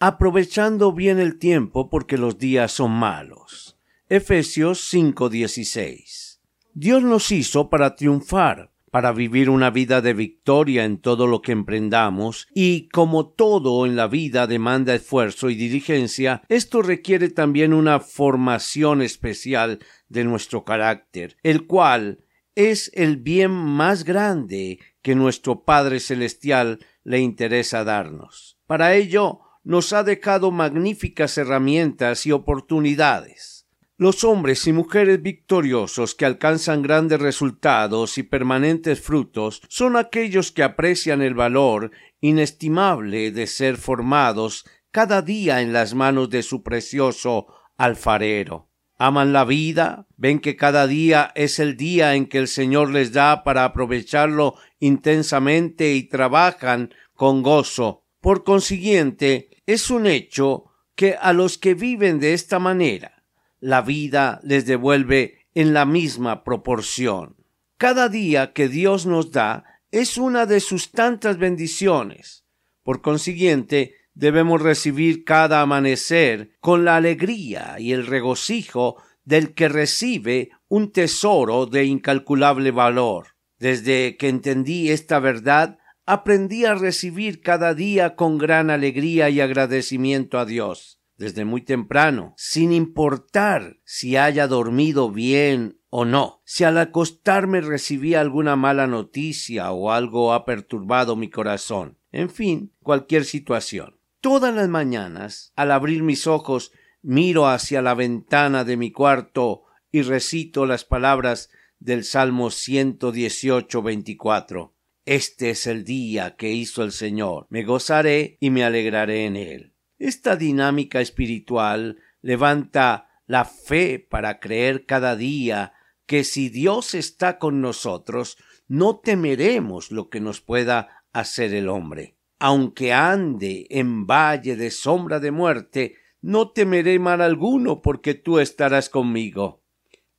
aprovechando bien el tiempo porque los días son malos. Efesios 5:16. Dios nos hizo para triunfar, para vivir una vida de victoria en todo lo que emprendamos, y como todo en la vida demanda esfuerzo y diligencia, esto requiere también una formación especial de nuestro carácter, el cual es el bien más grande que nuestro Padre Celestial le interesa darnos. Para ello, nos ha dejado magníficas herramientas y oportunidades. Los hombres y mujeres victoriosos que alcanzan grandes resultados y permanentes frutos son aquellos que aprecian el valor inestimable de ser formados cada día en las manos de su precioso alfarero. Aman la vida, ven que cada día es el día en que el Señor les da para aprovecharlo intensamente y trabajan con gozo. Por consiguiente, es un hecho que a los que viven de esta manera, la vida les devuelve en la misma proporción. Cada día que Dios nos da es una de sus tantas bendiciones. Por consiguiente, debemos recibir cada amanecer con la alegría y el regocijo del que recibe un tesoro de incalculable valor. Desde que entendí esta verdad, aprendí a recibir cada día con gran alegría y agradecimiento a Dios, desde muy temprano, sin importar si haya dormido bien o no. Si al acostarme recibí alguna mala noticia o algo ha perturbado mi corazón. En fin, cualquier situación. Todas las mañanas, al abrir mis ojos, miro hacia la ventana de mi cuarto y recito las palabras del Salmo 118, 24. Este es el día que hizo el Señor. Me gozaré y me alegraré en él. Esta dinámica espiritual levanta la fe para creer cada día que si Dios está con nosotros, no temeremos lo que nos pueda hacer el hombre. Aunque ande en valle de sombra de muerte, no temeré mal alguno porque tú estarás conmigo.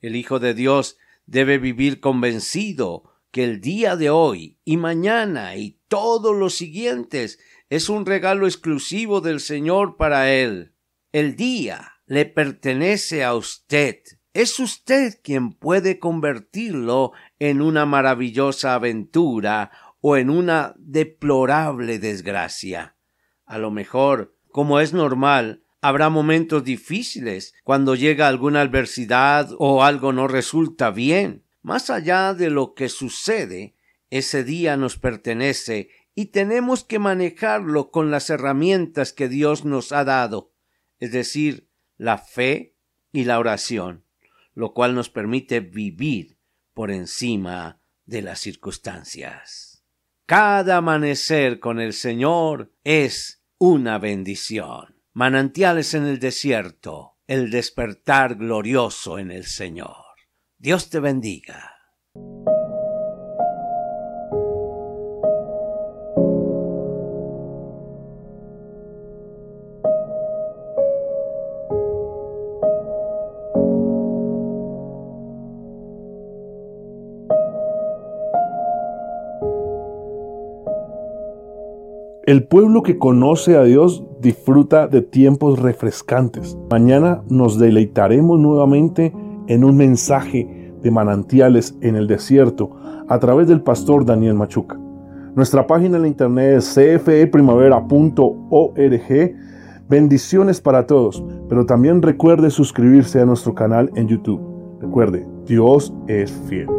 El Hijo de Dios debe vivir convencido que el día de hoy y mañana y todos los siguientes es un regalo exclusivo del Señor para él. El día le pertenece a usted. Es usted quien puede convertirlo en una maravillosa aventura o en una deplorable desgracia. A lo mejor, como es normal, habrá momentos difíciles cuando llega alguna adversidad o algo no resulta bien. Más allá de lo que sucede, ese día nos pertenece y tenemos que manejarlo con las herramientas que Dios nos ha dado, es decir, la fe y la oración, lo cual nos permite vivir por encima de las circunstancias. Cada amanecer con el Señor es una bendición. Manantiales en el desierto, el despertar glorioso en el Señor. Dios te bendiga. El pueblo que conoce a Dios disfruta de tiempos refrescantes. Mañana nos deleitaremos nuevamente en un mensaje de manantiales en el desierto a través del pastor Daniel Machuca. Nuestra página en internet es cfeprimavera.org. Bendiciones para todos, pero también recuerde suscribirse a nuestro canal en YouTube. Recuerde, Dios es fiel.